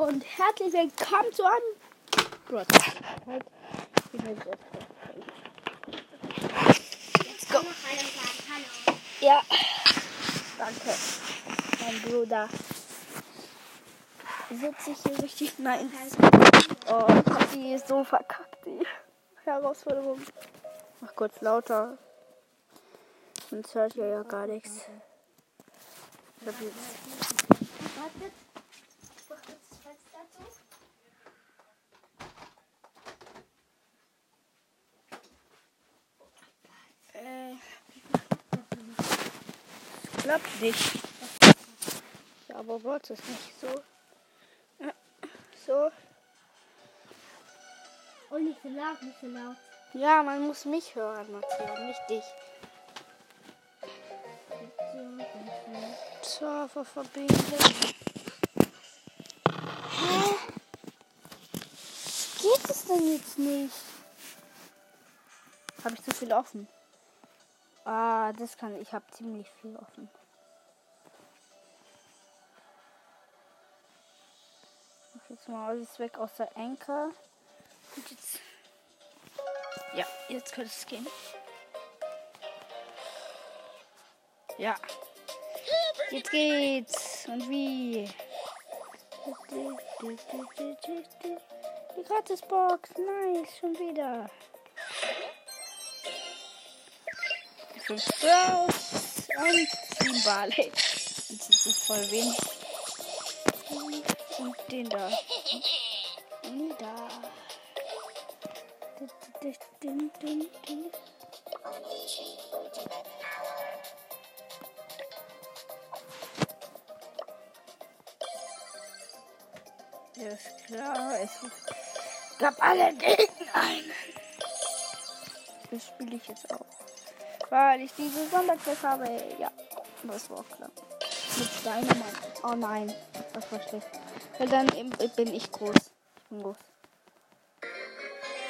und herzlich willkommen zu einem Let's go. Ja, danke, mein Bruder. Sitze ich hier richtig nice. Oh, die ist so verkackt, die Herausforderung. Mach kurz lauter. Sonst hört ihr ja gar nichts. Ich hab jetzt Warte. Mach kurz das Fenster zu. Äh, klappt nicht. Ja, aber wollte es nicht so. So. Und nicht so laut, nicht so laut. Ja, man muss mich hören, Matthias, nicht dich. Server verbinden. Hä? Geht es denn jetzt nicht? Habe ich zu viel offen? Ah, das kann ich. habe ziemlich viel offen. Jetzt mal alles weg aus der Anker. Und jetzt. Ja, jetzt könnte es gehen. Ja. Jetzt geht's. Und wie? Die Gratisbox. Nice, schon wieder. Fünf Bros und sieben Barley. Das sind so voll wenig. Den da. Den da. Ja, ist klar. Es gab alle Gegner ein. Das spiele ich jetzt auch. Weil ich diese Sonderquest habe. Ja, das war klar. Mit Dynamite. Oh nein, das war schlecht. Weil dann bin ich groß.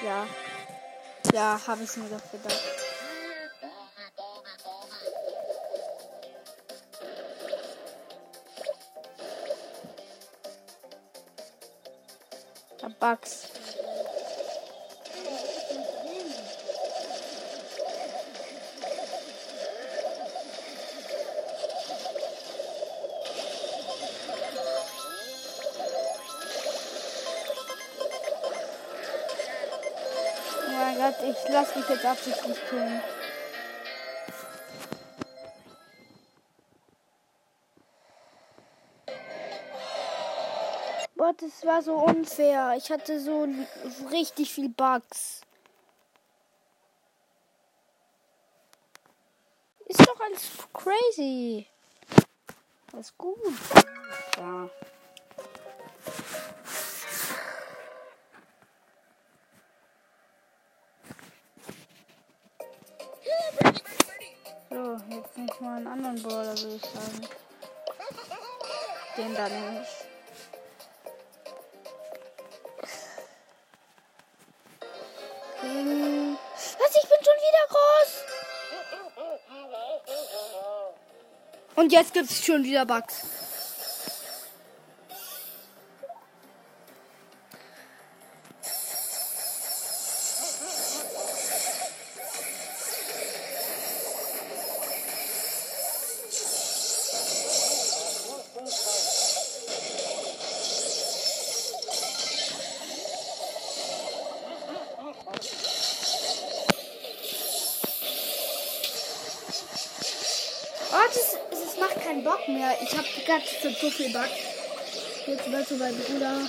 Ja. Ja, habe ich mir doch gedacht. Bugs. Gott, ich lass mich jetzt absichtlich killen. Boah, das war so unfair. Ich hatte so richtig viel Bugs. Ist doch alles crazy. Den da nehme ich. King. Was? Ich bin schon wieder groß. Und jetzt gibt es schon wieder Bugs. Viel Bock. Jetzt wird so mein Bruder.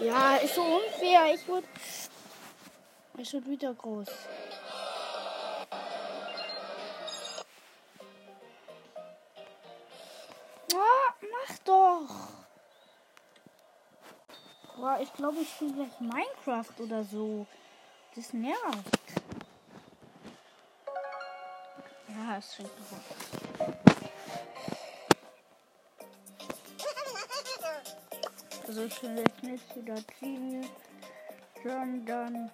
Ja, ist so unfair. Ich wurde. Ich wurde wieder groß. Glaube, ich spiele gleich Minecraft oder so. Das nervt. Ja, es schenkt noch was. Also ich will jetzt nicht wieder ziehen, sondern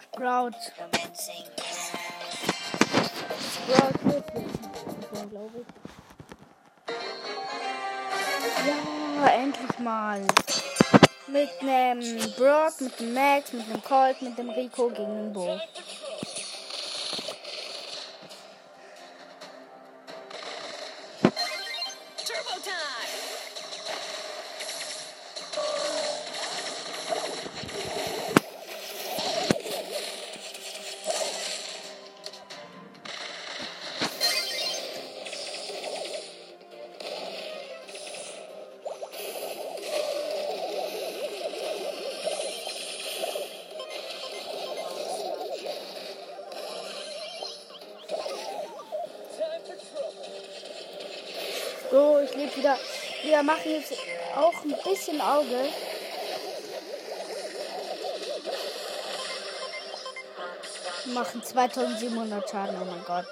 Sprout. Wirklich. glaube ich. Ja, endlich mal. Mit einem Brock, mit dem Max, mit dem Colt, mit dem Rico gegen den Bo. Ich lebe wieder. Wir machen jetzt auch ein bisschen Auge. Wir machen 2700 Schaden, oh mein Gott.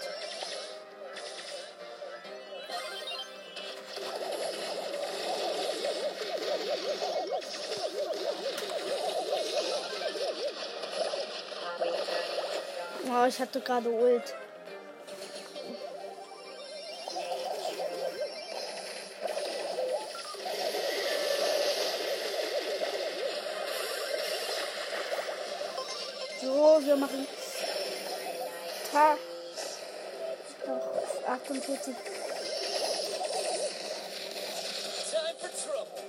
Oh, ich hatte gerade Ult. Doch, 48. Time for trouble.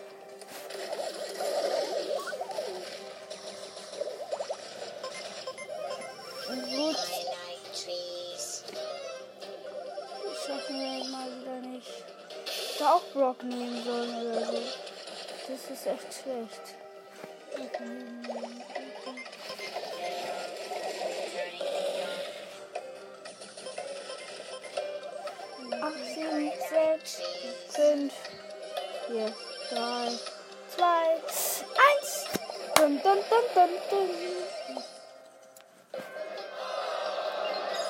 Gut, schaffen mal wieder nicht. Da auch Brock nehmen sollen oder so. Das ist echt schlecht. 6, 5, 4, 3, 2, 1. Dum, dum, dum, dum, dum.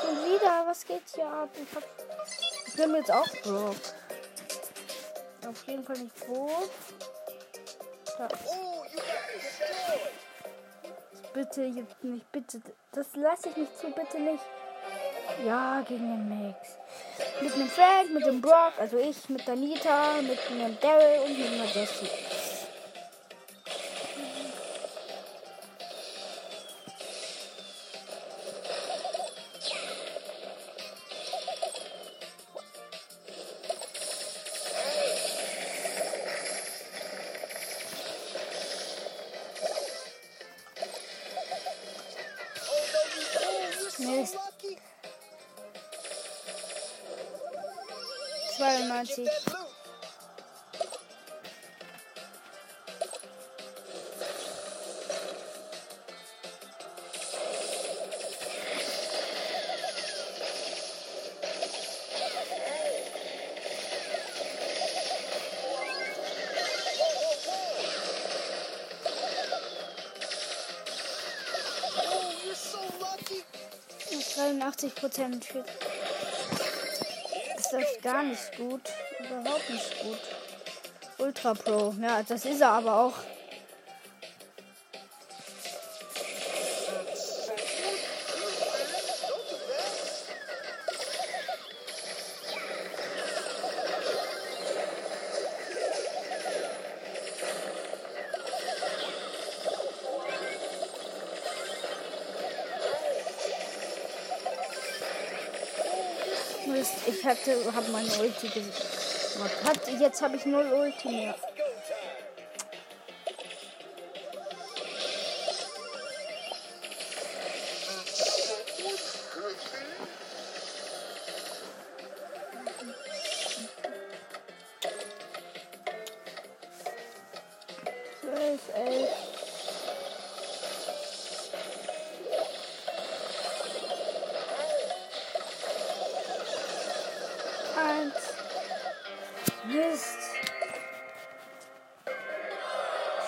Schon wieder, was geht hier ab? Ich, hab, ich bin jetzt auch broke. Auf jeden Fall nicht broke. Da. Oh. Bitte jetzt nicht, bitte. Das lasse ich nicht zu, bitte nicht. Ja, gegen den Max. Mit einem Frank, mit dem Brock, also ich, mit der Nita, mit einem Daryl und mit einer Jessie. 92. Noch 83 Prozent. Das läuft gar nicht gut. Überhaupt nicht gut. Ultra Pro. Ja, das ist er aber auch. Ich hatte, habe meine Ulti gemacht. Hat, jetzt habe ich null Ulti mehr. Eins. Mist.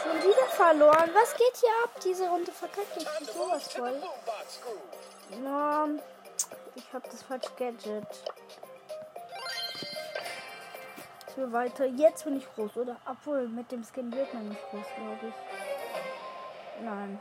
Schon wieder verloren. Was geht hier ab? Diese Runde verkackt ich sowas voll. Groove. Ja, ich habe das falsche Gadget. So weiter. Jetzt bin ich groß, oder? Obwohl, mit dem Skin wird man nicht groß, glaube ich. Nein.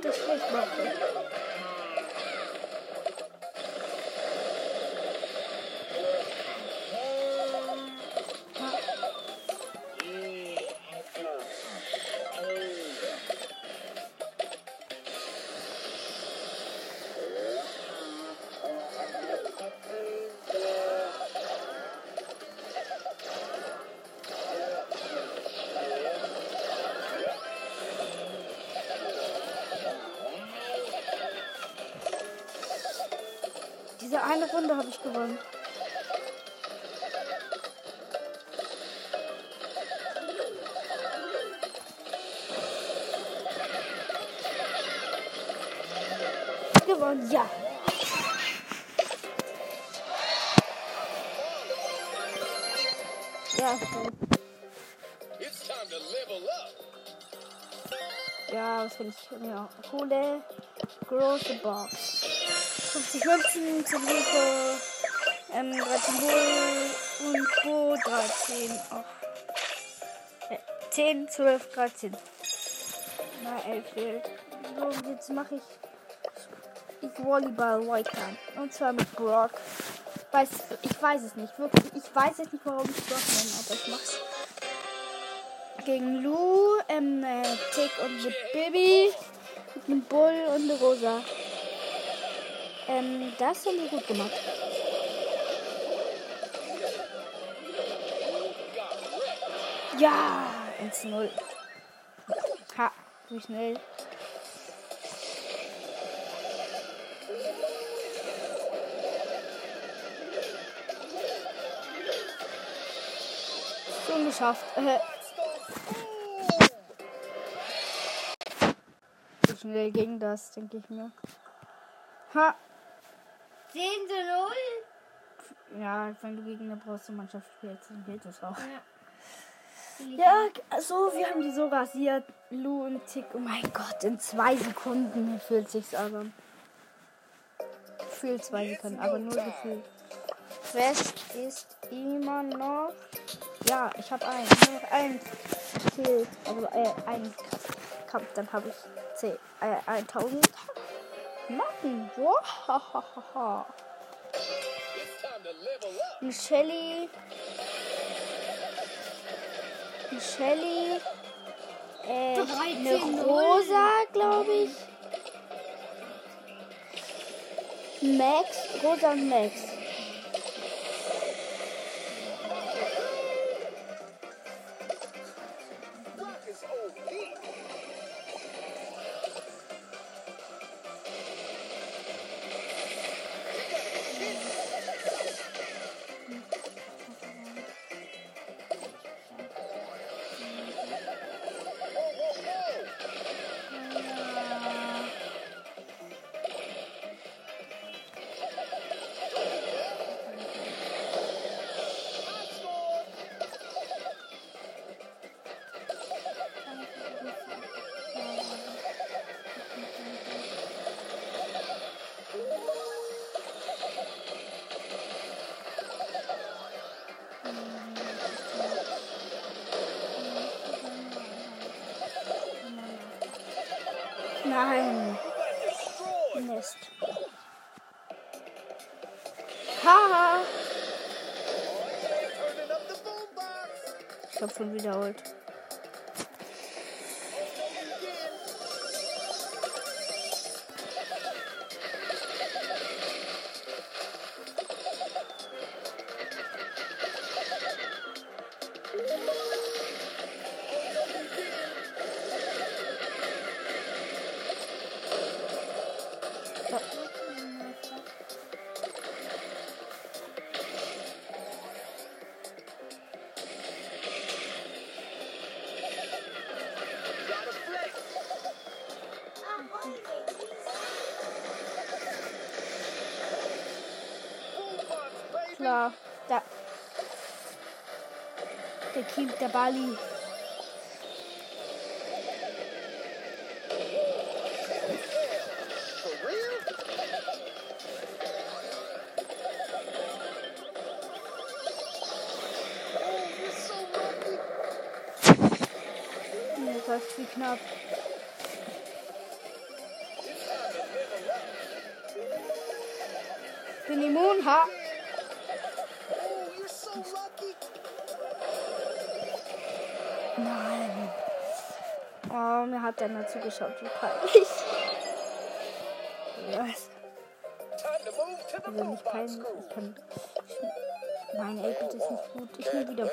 Oder ob Runde habe ich gewonnen. Gewonnen, ja. Ja, so. It's time to level up. ja, was will ich mir hole? Große Box. 50 Münzen, 10 Rico, ähm, 13 Bull und Bo 13. Ach. Äh, 10, 12, 13. Na, 11 fehlt. So, jetzt mache ich, ich Volleyball Time. Und zwar mit Brock. Weiß, ich weiß es nicht, wirklich. Ich weiß jetzt nicht, warum ich Brock nenne, aber ich mach's. Gegen Lou, ähm, äh, Tick und The Baby. Mit einem Bull und Rosa. Ähm, das haben wir gut gemacht. Ja, 1-0. Ha, wie schnell. Schon geschafft. Äh, wie schnell ging das, denke ich mir. Ha, 10 zu 0. Ja, wenn du gegen eine große Mannschaft spielst, dann geht das auch. Ja. Ja, also wir haben die so rasiert. Lu und Tick. Oh mein Gott, in zwei Sekunden fühlt sich's aber. Gefühlt zwei Sekunden, aber nur gefühlt. Quest ist immer noch. Ja, ich habe einen. Nur noch einen Kill. Also äh, einen Kampf. Dann habe ich 10, äh, 1000 Marken. Wow. Eine Shelly. Äh, 13 eine Rosa, glaube ich. Max. Rosa und Max. gedauert. Klar. Da. Der Kind, der Bali. Heißt, wie knapp. Bin immun, ha. Mir hat einer zugeschaut, wie peinlich. Was? Also nicht peinlich. Ich kann. Nein, 8 ist nicht gut. Ich nehme wieder.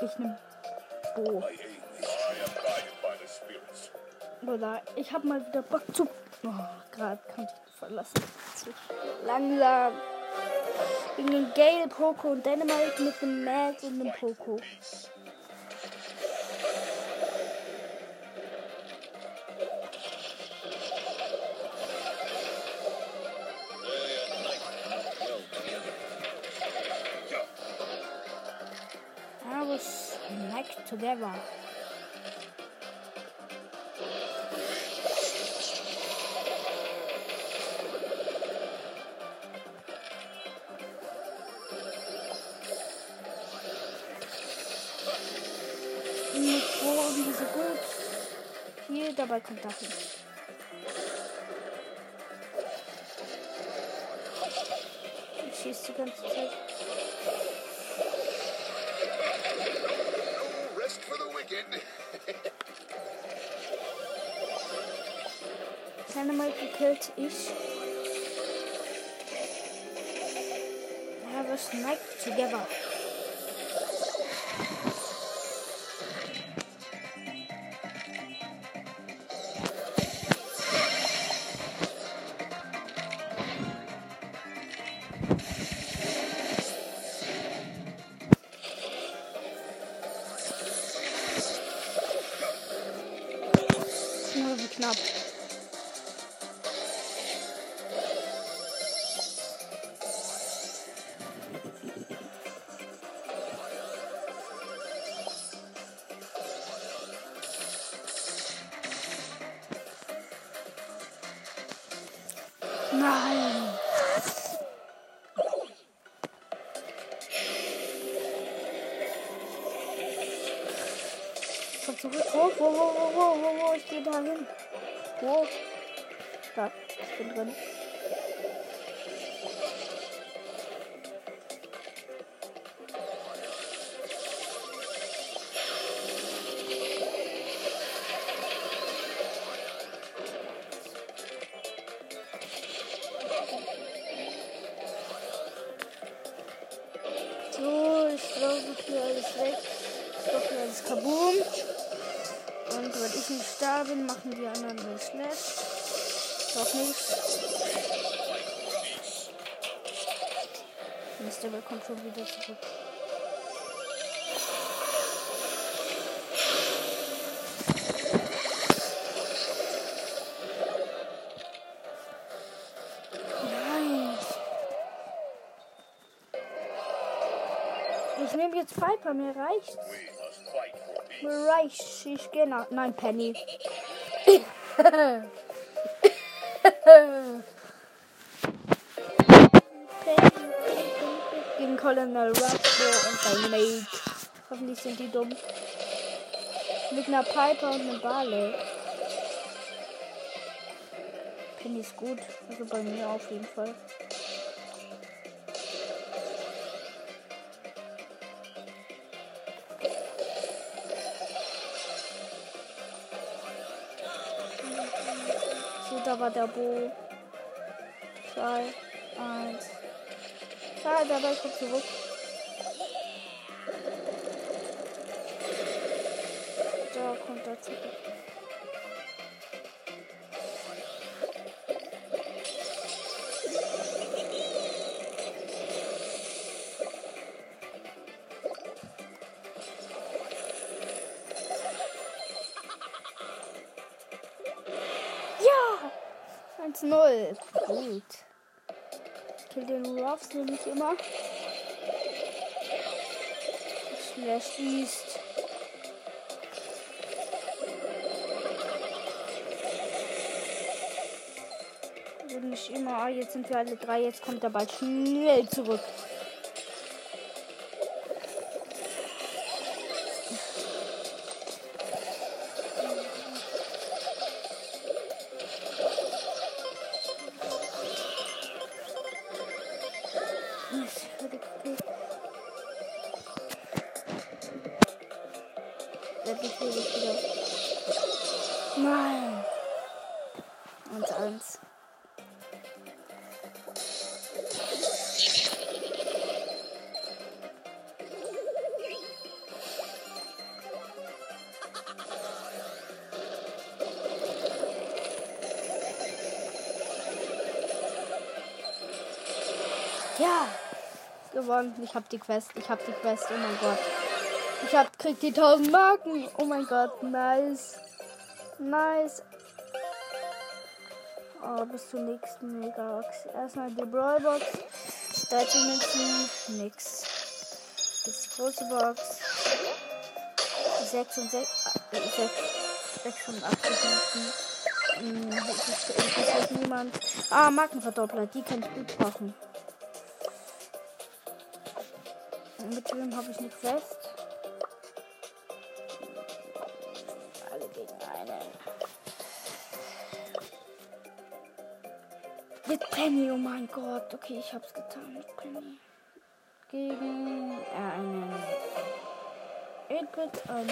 Ich nehme Bo. Oder ich habe mal wieder Bock zu. Oh, gerade kann ich verlassen. Zu langsam. Gegen den Gale, Poco und Dynamite mit dem Max und dem Poco. Together. So gut. Hier, dabei kommt das hin. Ich schieße die ganze Zeit. Dynamite gekillt, ich. Ja, wir sniped together. Gehe da hin. Wo? Da, ich bin drin. Kommt schon wieder zurück. Ich nehme jetzt Piper, mir peace. Mir reicht's. Ich gehe nach. Nein, Penny. Colonel Ruffalo und Dynamite. Hoffentlich sind die dumm. Mit einer Piper und einem Barley. Penny ist gut. Also bei mir auf jeden Fall. So, da war der Bo. 2, 1. Ah, Ball kommt zurück. Da kommt er zurück. Ja! 1-0. Gut. Kill den Ruffs nämlich immer. Schießt. Also nicht immer. Jetzt sind wir alle drei. Jetzt kommt der Ball schnell zurück. Gewonnen. Ich hab die Quest. Ich hab die Quest. Oh mein Gott. Ich hab krieg die 1000 Marken. Oh mein Gott, nice. Nice. Oh, bis zur nächsten Megabox. Erstmal die Brawlbox. 13 Münzen. Nix. Das große Box. 6 und 6. 6 86 Münzen. Hm, das interessiert niemand. Ah, Markenverdoppler. Die kann ich gut brauchen. Mit wem habe ich eine Quest? Alle gegen einen. Mit Penny, oh mein Gott. Okay, ich hab's getan mit Penny. Gegen einen. Edward an.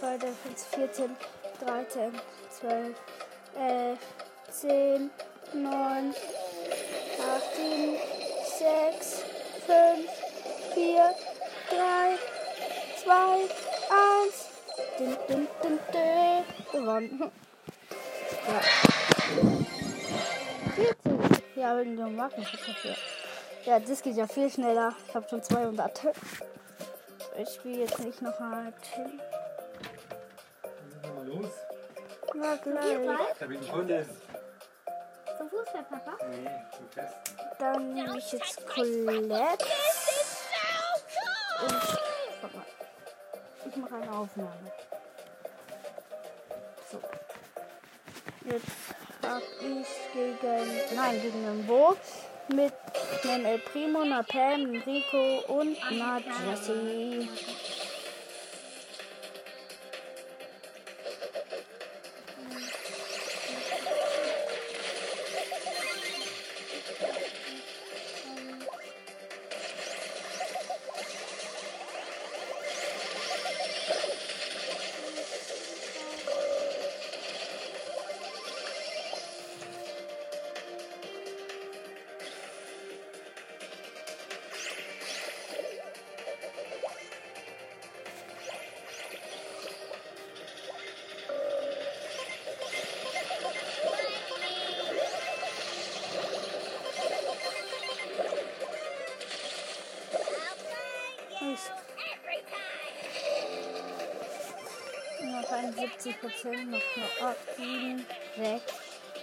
Beide jetzt 14, 13, 12, 11, 10, 9, 8, 7, 6, 5, 4, 3, 2, 1. Dun, dun, dun, dun. Gewonnen. Ja. 40. Ja, wenn du machen dafür. Ja, das geht ja viel schneller. Ich habe schon 200. Ich spiele jetzt nicht noch mal Aber gleich. Da bin ich Hunde. Zum Fußball, Papa? Nee, zum Fest. Dann nehme ich jetzt Colette. Und warte mal. ich mache eine Aufnahme. So. Jetzt habe ich gegen, nein, gegen den Bo mit einem El Primo, einer Pam, einem Rico und einer Jessie. 80 Prozent, noch nur 8, 7, 6,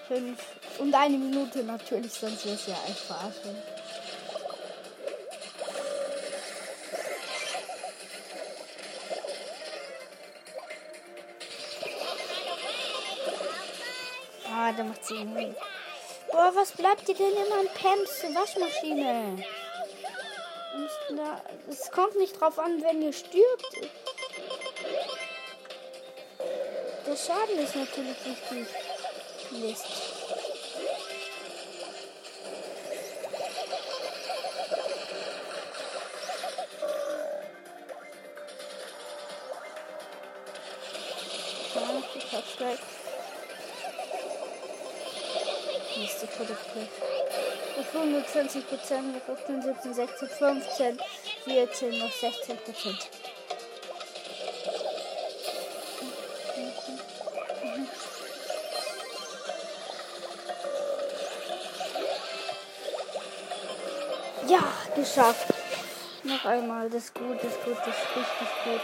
5 und eine Minute natürlich, sonst wäre es ja ein Verarschung. Ah, da macht sie eh ihn. Boah, was bleibt dir denn immer an Pams Waschmaschine? Es kommt nicht drauf an, wenn ihr stirbt. Schaden ist natürlich wichtig. Mist. Ja, ich hab's gleich. Nächste Produkte. Auf 25 Prozent, auf 17, 16, 15, 14, noch 16 Prozent. Geschafft. Noch einmal, das ist gut, das ist gut, das ist richtig gut.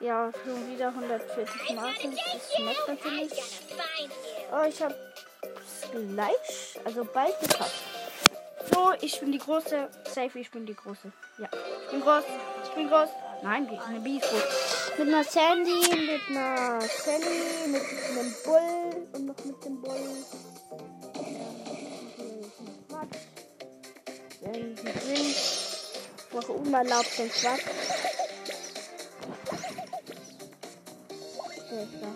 Ja, schon wieder 140 Marken. Das schmeckt natürlich. Oh, ich habe es gleich, also bald geschafft. So, ich bin die große. Safe, ich bin die große. Ja, ich bin groß. Ich bin groß. Nein, eine B. Mit einer Sandy, mit einer Sally, mit einem Bull Mache unerlaubten Quatsch. Hilfe.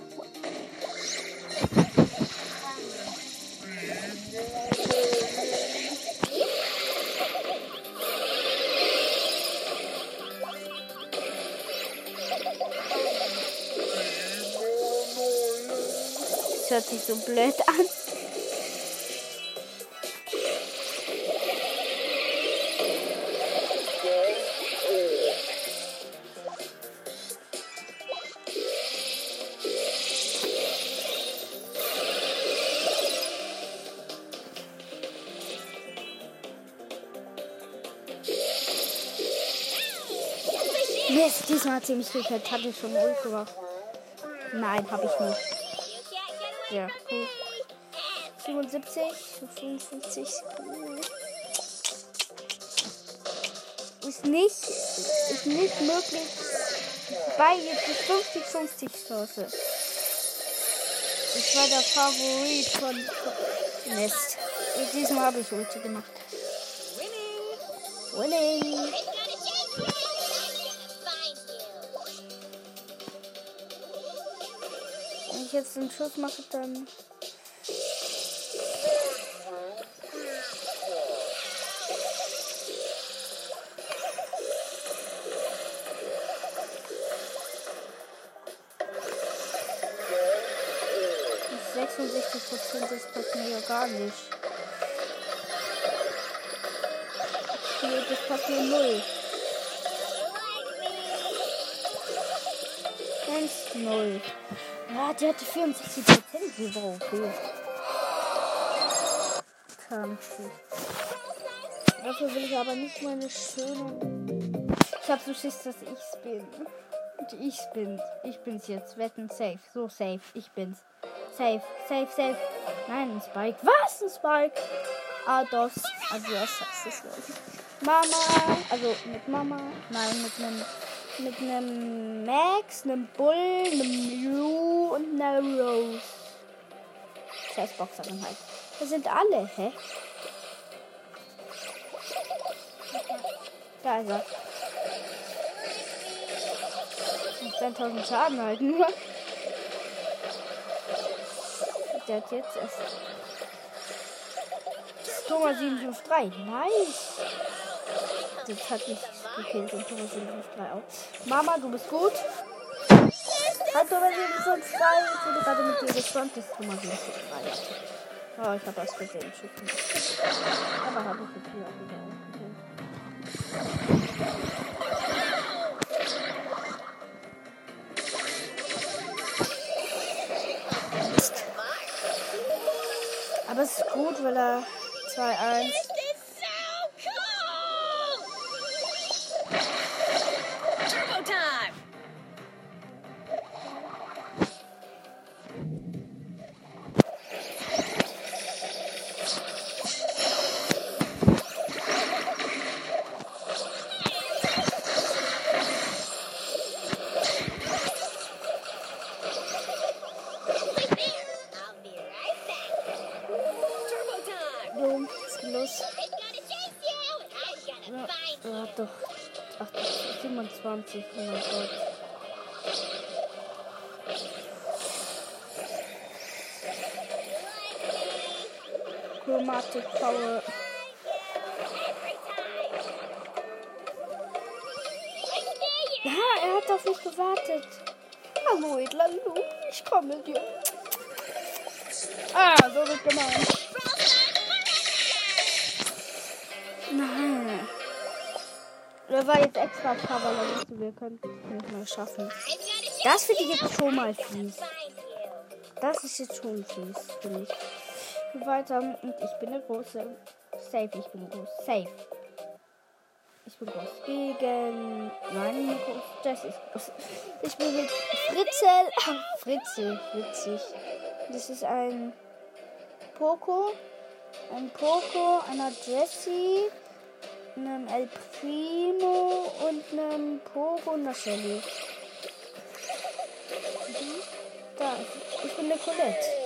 Das hört sich so blöd an. Sie mich gekillt. Hatte ich schon Ult gemacht. Nein, habe ich nicht. Ja, cool. 77, 55 Sekunden. Ist nicht, ist nicht möglich. Bei jetzt ist 50-50 Chance. Ich war der Favorit von Mist. Diesmal habe ich Ulti gemacht. Winning. Wenn ich jetzt einen Schuss mache, dann. Das 66 Prozent ist passt mir ja gar nicht. Hier, das passt mir null. 1, 0. Ja, die hatte 64 Prozent. Die war okay. Kann Dafür will ich aber nicht meine schöne. Ich hab so Schiss, dass ich's bin. Und ich bin's. Ich bin's jetzt. Wetten, safe. So safe. Ich bin's. Safe, safe, safe. Nein, ein Spike. Was? Ein Spike? Ah, das. Also, das heißt es wirklich. Mama. Also, mit Mama. Nein, mit einem. Mit einem Max, einem Bull, einem Mew und einer Rose. Scheiß Boxerin halt. Das sind alle, hä? Da ist er. 1000 Schaden halt nur. Der hat jetzt erst. Thomas 753. Nice. Das hat nicht gekillt und Thomas 753 auch. Mama, du bist gut. Halt Thomas 753. Ich wurde gerade mit dir gespannt, dass Thomas 753 Oh, ich habe aus Versehen Schiffen. Aber habe ich jetzt hier auch wieder. Aber es ist gut, weil er 2-1. Chromatic Power. Ja, er hat auf mich gewartet. Hallo, edler Lu. Ich komme dir. Ah, so wird gemeint. Nein. Er war jetzt extra Cover, ich wir könnten es nicht mal schaffen. Das finde ich jetzt schon mal fies. Das ist jetzt schon fies, finde ich. Weiter. Und ich bin eine große. Safe, ich bin groß. Safe. Ich bin groß. Gegen. Nein, nicht groß. Das ist groß. Ich bin mit Fritzel. Ach, Fritzel. Witzig. Das ist ein Poco. Ein Poco, einer Jessie, einem El Primo und einem Poco und einer Shelly. Mhm. Da, ich bin eine Colette.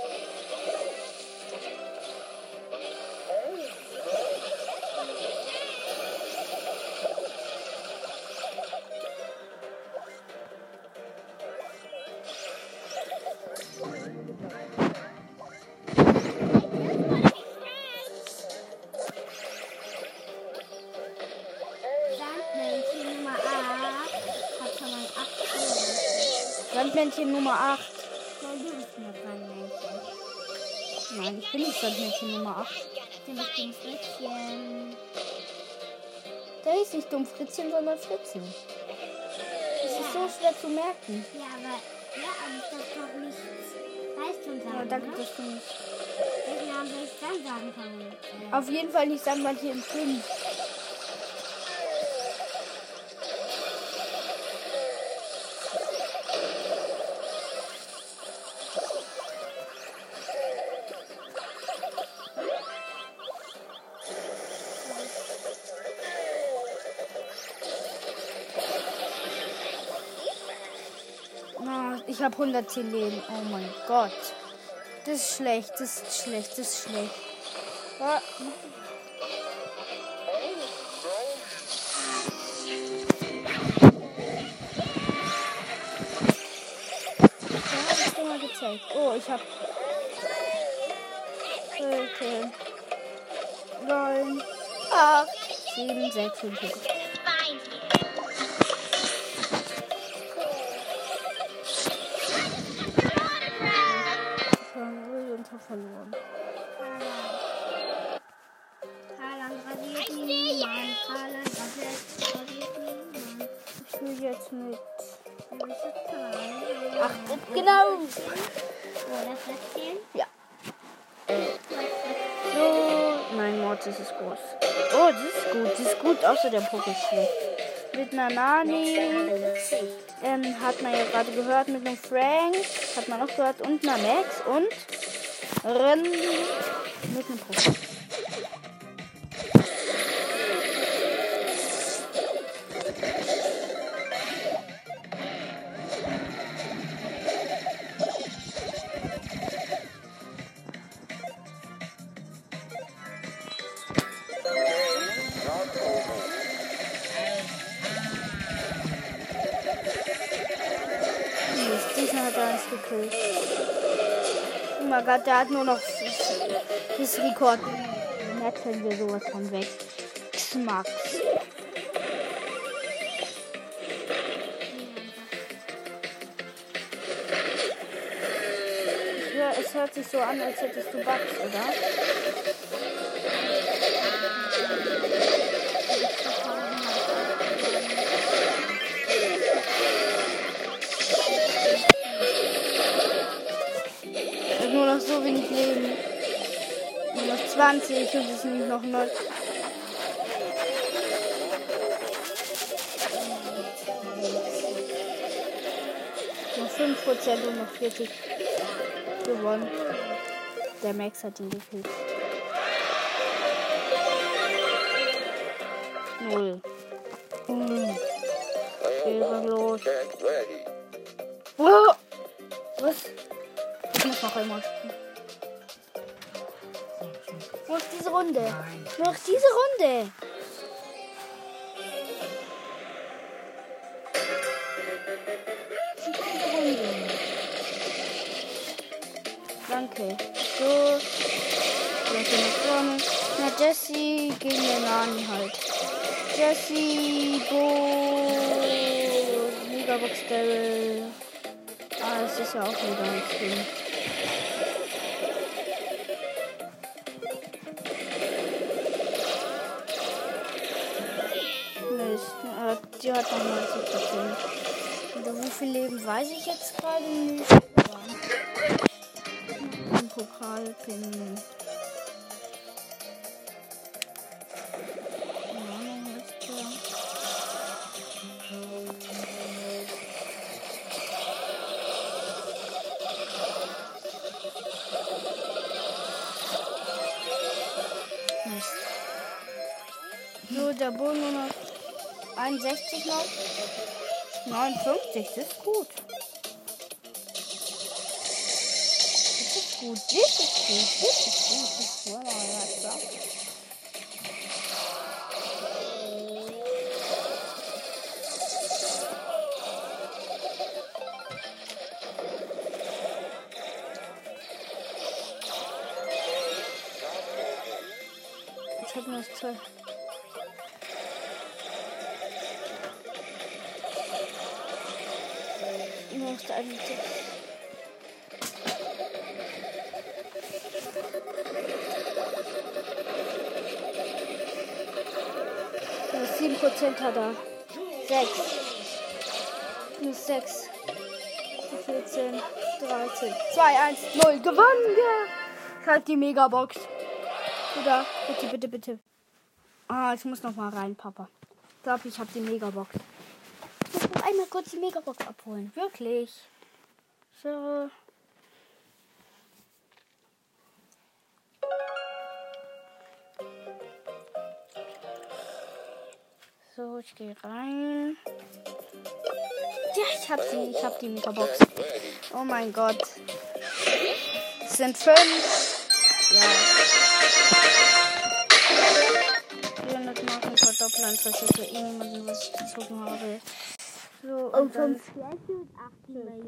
Sandmännchen Nummer 8. Nein, du ich bin nicht Sandmännchen Nummer 8. Du bist ein Fritzchen. Der ist nicht dumm Fritzchen, sondern Fritzchen. Das ist so schwer zu merken. Ja, aber, ja, aber das doch nicht Leistung sagen, Ja, danke, ne? du nicht. Welchen Namen soll ich dann sagen können? Auf jeden Fall nicht Sandmännchen 5. Habe 110 Leben. Oh mein Gott. Das ist schlecht, das ist schlecht, das ist schlecht. Gezeigt. Oh, ich hab. Okay. 9, 8, 7, 6, 5, 4. genau. Ja. So. Nein, Mortis ist groß. Oh, das ist gut. Das ist gut, außer der schlecht. Mit einer Nani. Ähm, hat man ja gerade gehört mit einem Frank. Hat man auch gehört. Und einer Max. Und Ren mit einem Post. Oh mein Gott, der hat nur noch das Rekord. Metzeln wir sowas von weg. Schmack. Es hört sich so an, als hättest du Bugs, oder? So wenig Leben. Nur noch 20 und es sind noch 9. Noch 5% und noch 40 gewonnen. Der Max hat ihn gekillt. Null. Mhm. Ehrenlos. Ready. Oh! Was? Ich muss noch einmal spielen. Runde. Noch diese Runde. Diese Runde. Danke. So. Leute nach vorne. Na, Jesse gegen den Nani halt. Jesse, go. Megabox Daryl. Ah, es ist ja auch wieder ein Skin. Noch 90 Prozent. Oder wie viel Leben weiß ich jetzt gerade nicht. Ein Pokalpin. Ja, 61 noch. 59, das ist gut. Das ist gut, das ist gut, das ist gut, das ist gut. Das ist gut. Ich Angst eigentlich. Sieben Prozent hat er. 6. Plus 6. 14, 13. 2, 1, 0. Gewonnen! Ja. Halt die Megabox. Oder? Bitte, bitte, bitte. Ah, ich muss noch mal rein, Papa. Ich glaube, ich habe die Megabox. Einmal kurz die Megabox abholen. Wirklich. So. So, ich gehe rein. Ja, ich hab sie. Ich hab die Megabox. Oh mein Gott. Es sind fünf. Ja. 400 Marken verdoppeln, falls ich für irgendjemanden was gezogen habe. So, und dann Special 8 Millionen.